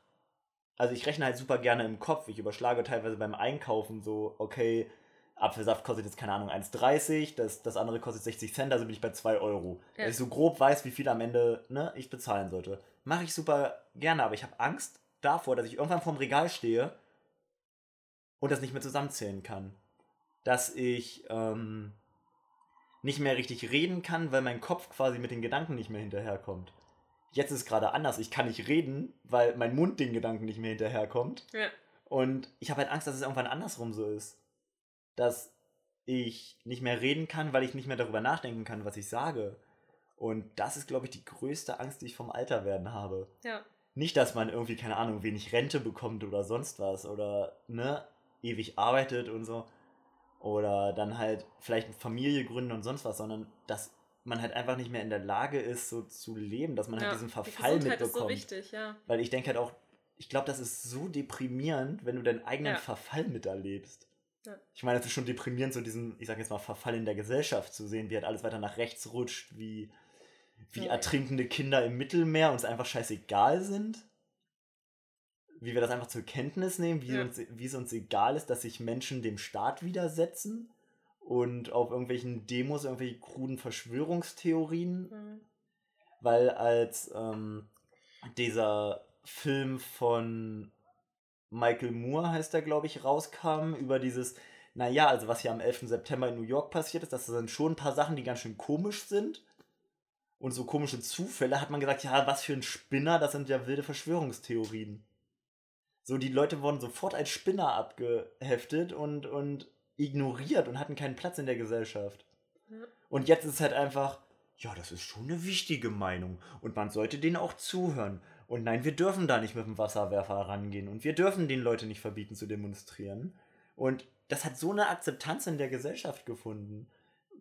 also ich rechne halt super gerne im Kopf, ich überschlage teilweise beim Einkaufen so, okay, Apfelsaft kostet jetzt keine Ahnung 1,30, das, das andere kostet 60 Cent, also bin ich bei 2 Euro. Ja. Dass ich so grob weiß, wie viel am Ende ne, ich bezahlen sollte. Mache ich super gerne, aber ich habe Angst davor, dass ich irgendwann vorm Regal stehe und das nicht mehr zusammenzählen kann. Dass ich ähm, nicht mehr richtig reden kann, weil mein Kopf quasi mit den Gedanken nicht mehr hinterherkommt. Jetzt ist es gerade anders. Ich kann nicht reden, weil mein Mund den Gedanken nicht mehr hinterherkommt. Ja. Und ich habe halt Angst, dass es irgendwann andersrum so ist. Dass ich nicht mehr reden kann, weil ich nicht mehr darüber nachdenken kann, was ich sage. Und das ist, glaube ich, die größte Angst, die ich vom Alterwerden habe. Ja. Nicht, dass man irgendwie, keine Ahnung, wenig Rente bekommt oder sonst was oder, ne, ewig arbeitet und so. Oder dann halt vielleicht eine Familie gründen und sonst was, sondern dass man halt einfach nicht mehr in der Lage ist, so zu leben, dass man ja. halt diesen Die Verfall ist mitbekommt. so wichtig, ja. Weil ich denke halt auch, ich glaube, das ist so deprimierend, wenn du deinen eigenen Ja. Verfall miterlebst. Ja. Ich meine, es ist schon deprimierend, so diesen, ich sag jetzt mal, Verfall in der Gesellschaft zu sehen, wie halt alles weiter nach rechts rutscht, wie, wie Ja. ertrinkende Kinder im Mittelmeer uns einfach scheißegal sind. wie wir das einfach zur Kenntnis nehmen, wie, uns, wie es uns egal ist, dass sich Menschen dem Staat widersetzen und auf irgendwelchen Demos irgendwelche kruden Verschwörungstheorien Mhm. weil als ähm, dieser Film von Michael Moore, heißt er, glaube ich, rauskam, über dieses, naja, also was hier am 11. September in New York passiert ist, das sind schon ein paar Sachen, die ganz schön komisch sind. Und so komische Zufälle hat man gesagt, ja, was für ein Spinner, das sind ja wilde Verschwörungstheorien. So, die Leute wurden sofort als Spinner abgeheftet und, und ignoriert und hatten keinen Platz in der Gesellschaft. Ja. Und jetzt ist es halt einfach, ja, das ist schon eine wichtige Meinung und man sollte denen auch zuhören. Und nein, wir dürfen da nicht mit dem Wasserwerfer rangehen und wir dürfen den Leuten nicht verbieten zu demonstrieren. Und das hat so eine Akzeptanz in der Gesellschaft gefunden.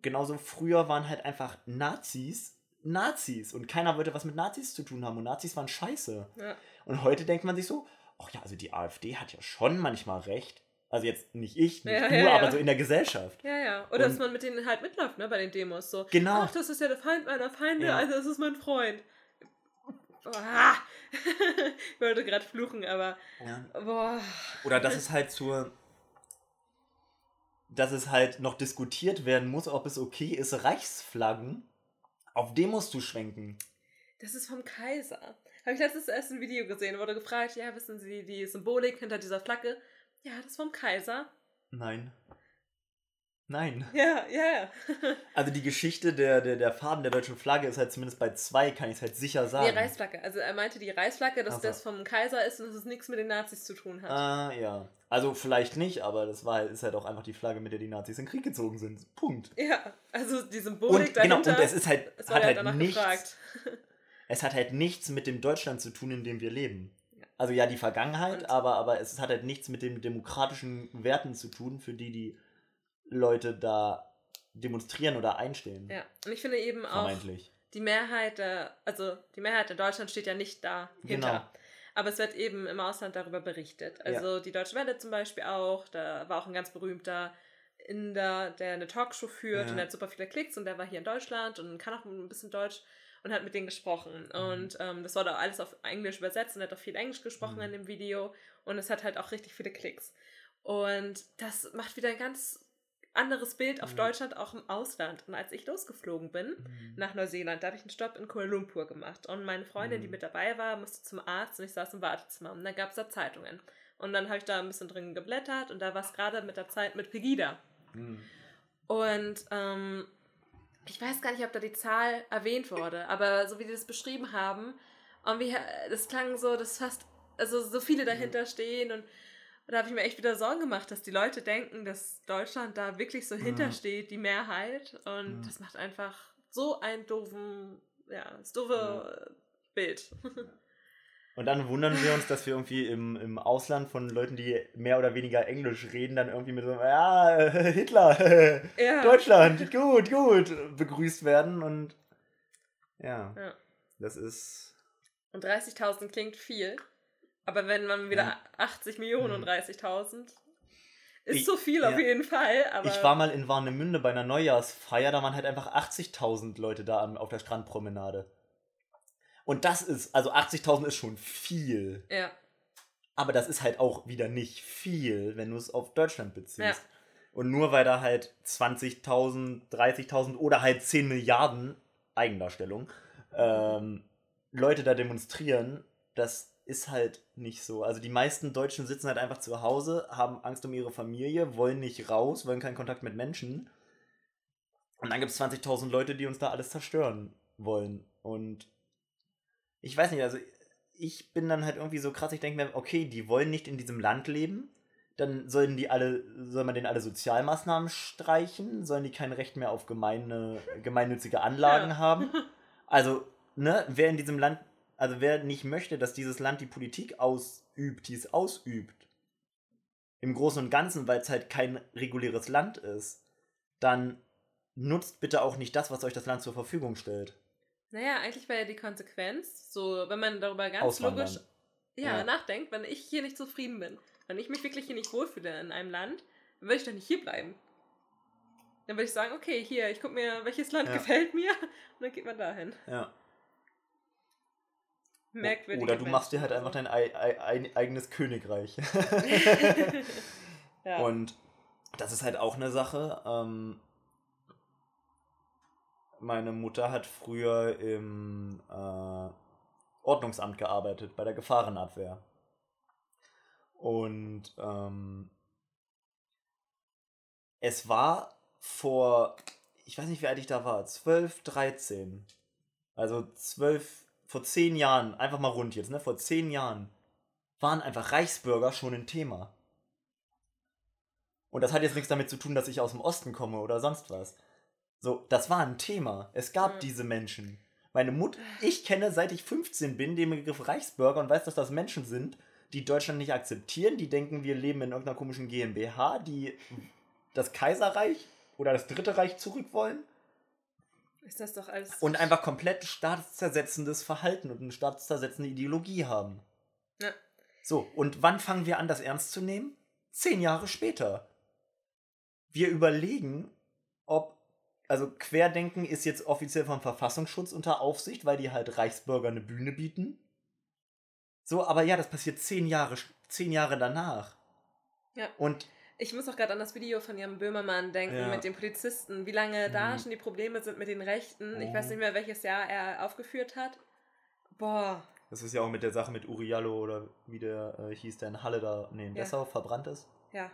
Genauso früher waren halt einfach Nazis Nazis und keiner wollte was mit Nazis zu tun haben und Nazis waren scheiße. Ja. Und heute denkt man sich so, ach ja, also die AfD hat ja schon manchmal recht. Also jetzt nicht ich, nicht Ja, du, ja, ja. aber so in der Gesellschaft. Ja, ja. Oder dass Und- man mit denen halt mitläuft, ne, bei den Demos. So, Genau. ach, das ist ja der Feind meiner Feinde, also das ist mein Freund. Boah. ich wollte gerade fluchen, aber boah. Oder dass es halt zur. Dass es halt noch diskutiert werden muss, ob es okay ist, Reichsflaggen auf Demos zu schwenken. Das ist vom Kaiser. Habe ich letztens erst ein Video gesehen, wurde gefragt, ja, wissen Sie die Symbolik hinter dieser Flagge? Ja, das vom Kaiser. Nein. Nein. Ja, ja, ja. Also die Geschichte der, der, der Farben der deutschen Flagge ist halt zumindest bei zwei, kann ich es halt sicher Die sagen. Reichsflagge. Also er meinte die Reichsflagge, dass Ach so. das vom Kaiser ist und dass es nichts mit den Nazis zu tun hat. Ah, ja. Also vielleicht nicht, aber das war halt, ist halt auch einfach die Flagge, mit der die Nazis in den Krieg gezogen sind. Punkt. Ja, also die Symbolik Und genau, dahinter. und es ist halt, es hat halt nichts, gefragt. es hat halt nichts mit dem Deutschland zu tun, in dem wir leben. Ja. Also ja, die Vergangenheit, Und- aber, aber es hat halt nichts mit den demokratischen Werten zu tun, für die die Leute da demonstrieren oder einstehen. Ja, und ich finde eben auch, die Mehrheit der, also die Mehrheit in Deutschland steht ja nicht dahinter. Genau. Aber es wird eben im Ausland darüber berichtet. Also die Deutsche Welle zum Beispiel auch, da war auch ein ganz berühmter Inder, der eine Talkshow führt Ja. und der hat super viele Klicks und der war hier in Deutschland und kann auch ein bisschen Deutsch und hat mit denen gesprochen. Mhm. Und ähm, das wurde auch alles auf Englisch übersetzt und er hat auch viel Englisch gesprochen Mhm. in dem Video und es hat halt auch richtig viele Klicks. Und das macht wieder ein ganz anderes Bild auf Mhm. Deutschland auch im Ausland. Und als ich losgeflogen bin, nach Neuseeland. Da habe ich einen Stopp in Kuala Lumpur gemacht. Und meine Freundin, die Mhm. mit dabei war, musste zum Arzt und ich saß im Wartezimmer. Und dann gab es da Zeitungen. Und dann habe ich da ein bisschen drin geblättert und da war es gerade mit der Zeit mit Pegida. Mhm. Und ähm, ich weiß gar nicht, ob da die Zahl erwähnt wurde, aber so wie die das beschrieben haben, und wie, das klang so, dass fast, also so viele dahinter stehen und da habe ich mir echt wieder Sorgen gemacht, dass die Leute denken, dass Deutschland da wirklich so Mhm. hintersteht, die Mehrheit. Und Mhm. das macht einfach so einen doofen, ja, das doofe Bild. Und dann wundern wir uns, dass wir irgendwie im, im Ausland von Leuten, die mehr oder weniger Englisch reden, dann irgendwie mit so, ja, Hitler, Ja. Deutschland, gut, gut, begrüßt werden. Und ja, Ja. das ist. Und 30.000 klingt viel. Aber wenn man wieder Ja. 80 Millionen und Mhm. 30.000 ist Ich- so viel auf jeden Fall. Aber Ich war mal in Warnemünde bei einer Neujahrsfeier, da waren halt einfach 80.000 Leute da auf der Strandpromenade. Und das ist, also 80.000 ist schon viel. Ja, Aber das ist halt auch wieder nicht viel, wenn du es auf Deutschland beziehst. Ja. Und nur weil da halt 20.000, 30.000 oder halt 10 Milliarden Eigendarstellung ähm, Leute da demonstrieren, das ist halt nicht so. Also die meisten Deutschen sitzen halt einfach zu Hause, haben Angst um ihre Familie, wollen nicht raus, wollen keinen Kontakt mit Menschen. Und dann gibt es 20.000 Leute, die uns da alles zerstören wollen. Und ich weiß nicht, also ich bin dann halt irgendwie so krass, ich denke mir, okay, die wollen nicht in diesem Land leben, dann sollen die alle, soll man denen alle Sozialmaßnahmen streichen, sollen die kein Recht mehr auf gemeine, gemeinnützige Anlagen Ja. haben. Also, ne, wer in diesem Land, also wer nicht möchte, dass dieses Land die Politik ausübt, die es ausübt, im Großen und Ganzen, weil es halt kein reguläres Land ist, dann nutzt bitte auch nicht das, was euch das Land zur Verfügung stellt. Naja, eigentlich wäre ja die Konsequenz, so wenn man darüber ganz Auswandern. logisch ja, Ja. nachdenkt, wenn ich hier nicht zufrieden bin, wenn ich mich wirklich hier nicht wohlfühle in einem Land, dann würde ich doch nicht hier bleiben. Dann würde ich sagen, okay, hier, ich gucke mir, welches Land Ja. gefällt mir und dann geht man dahin. Ja. Merkwürdige Oder du machst dir halt einfach dein ei ei ei eigenes Königreich. ja. Und das ist halt auch eine Sache. Ähm, meine Mutter hat früher im äh, Ordnungsamt gearbeitet, bei der Gefahrenabwehr. Und ähm, es war vor, ich weiß nicht, wie alt ich da war, 12, 13. Also 12, vor 10 Jahren, einfach mal rund jetzt, ne? Vor 10 Jahren waren einfach Reichsbürger schon ein Thema. Und das hat jetzt nichts damit zu tun, dass ich aus dem Osten komme oder sonst was. So, das war ein Thema. Es gab Ja. diese Menschen. Meine Mutter, ich kenne seit ich 15 bin den Begriff Reichsbürger und weiß, dass das Menschen sind, die Deutschland nicht akzeptieren, die denken, wir leben in irgendeiner komischen GmbH, die das Kaiserreich oder das Dritte Reich zurück wollen ist das doch alles. und einfach komplett staatszersetzendes Verhalten und eine staatszersetzende Ideologie haben. Ja. So, und wann fangen wir an, das ernst zu nehmen? Zehn Jahre später. Wir überlegen, ob, also Querdenken ist jetzt offiziell vom Verfassungsschutz unter Aufsicht, weil die halt Reichsbürger eine Bühne bieten. So, aber ja, das passiert zehn Jahre, zehn Jahre danach. Ja. Und Ich muss auch gerade an das Video von Jan Böhmermann denken Ja. mit den Polizisten, wie lange da Mhm. schon die Probleme sind mit den Rechten. Ich weiß Mhm. nicht mehr, welches Jahr er aufgeführt hat. Boah. das ist ja auch mit der Sache mit Uriallo oder wie der äh, hieß, der in Halle da, nee, in Ja. Dessau verbrannt ist. Ja.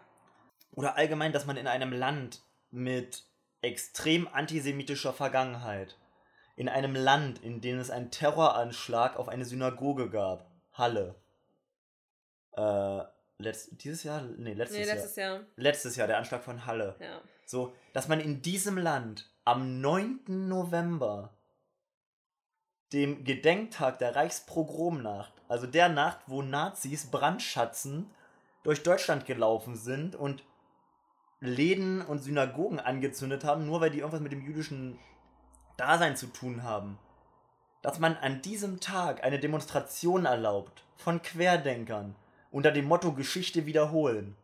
Oder allgemein, dass man in einem Land mit extrem antisemitischer Vergangenheit, in einem Land, in dem es einen Terroranschlag auf eine Synagoge gab, Halle, äh, letzt, dieses Jahr? Nee, letztes, Nee, Jahr. letztes Jahr. Letztes Jahr, der Anschlag von Halle. Ja. So, dass man in diesem Land am 9. November, dem Gedenktag der Reichspogromnacht, also der Nacht, wo Nazis Brandschatzen durch Deutschland gelaufen sind und Läden und Synagogen angezündet haben, nur weil die irgendwas mit dem jüdischen Dasein zu tun haben. Dass man an diesem Tag eine Demonstration erlaubt von Querdenkern unter dem Motto Geschichte wiederholen.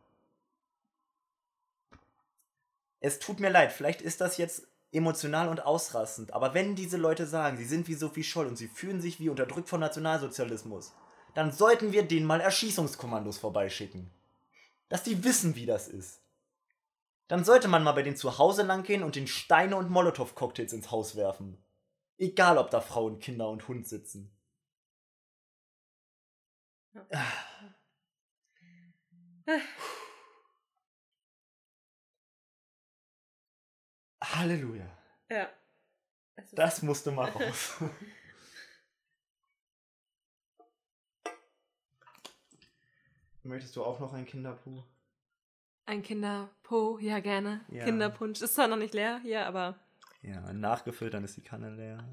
Es tut mir leid, vielleicht ist das jetzt emotional und ausrastend, aber wenn diese Leute sagen, sie sind wie Sophie Scholl und sie fühlen sich wie unterdrückt vom Nationalsozialismus, dann sollten wir denen mal Erschießungskommandos vorbeischicken. Dass die wissen, wie das ist. Dann sollte man mal bei denen zu Hause langgehen und den Steine und Molotow-Cocktails ins Haus werfen. Egal, ob da Frauen, Kinder und Hund sitzen. Ja. Ah. Halleluja. Ja. Ist- Das musste mal raus. Möchtest du auch noch ein Kinderpuh? Ein Kinderpo, ja gerne. Ja. Kinderpunsch ist zwar noch nicht leer hier, aber Ja, nachgefüllt, dann ist die Kanne leer.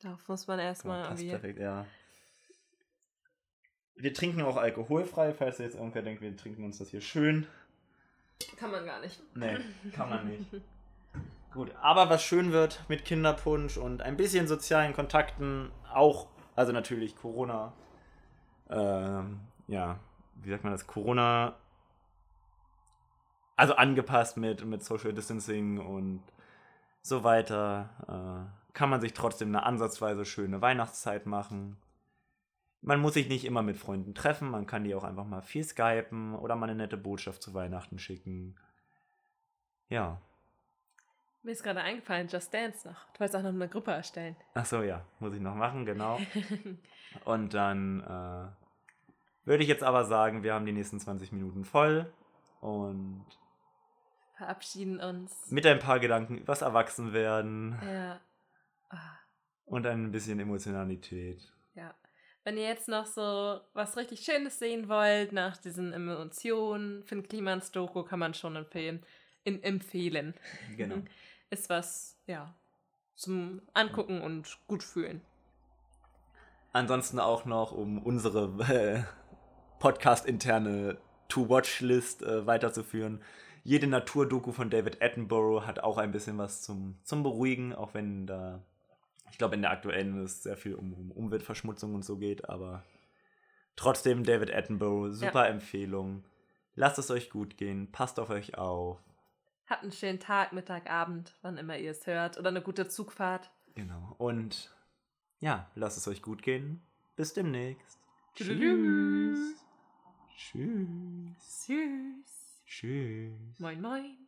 darauf muss man erstmal irgendwie. perfekt, ja. Wir trinken auch alkoholfrei, falls jetzt irgendwer denkt, wir trinken uns das hier schön. Kann man gar nicht. Nee, kann man nicht. Gut, aber was schön wird mit Kinderpunsch und ein bisschen sozialen Kontakten, auch, also natürlich Corona, ähm, ja, wie sagt man das, Corona, also angepasst mit, mit Social Distancing und so weiter, äh, kann man sich trotzdem eine ansatzweise schöne Weihnachtszeit machen. Man muss sich nicht immer mit Freunden treffen, man kann die auch einfach mal viel skypen oder mal eine nette Botschaft zu Weihnachten schicken. Ja. Mir ist gerade eingefallen, Just Dance noch. Du wolltest auch noch eine Gruppe erstellen. Ach so, ja, muss ich noch machen, genau. Und dann äh, würde ich jetzt aber sagen, wir haben die nächsten 20 Minuten voll und Verabschieden uns. mit ein paar Gedanken übers Erwachsenwerden Ja. Ah, und ein bisschen Emotionalität. ja. Wenn ihr jetzt noch so was richtig Schönes sehen wollt, nach diesen Emotionen, Finn Klimans Doku kann man schon empfehlen. In, empfehlen. Genau. Ist was, ja, zum Angucken und gut fühlen. Ansonsten auch noch, um unsere äh, Podcast-interne To-Watch-List äh, weiterzuführen. Jede Naturdoku von David Attenborough hat auch ein bisschen was zum, zum Beruhigen, auch wenn da, ich glaube, in der aktuellen es sehr viel um, um Umweltverschmutzung und so geht, aber trotzdem David Attenborough, super Empfehlung. Lasst es euch gut gehen, passt auf euch auf. Habt einen schönen Tag, Mittag, Abend, wann immer ihr es hört. Oder eine gute Zugfahrt. Genau. Und Ja, lasst es euch gut gehen. Bis demnächst. Tschüss. Tschüss. Süß. Tschüss. Moin, moin.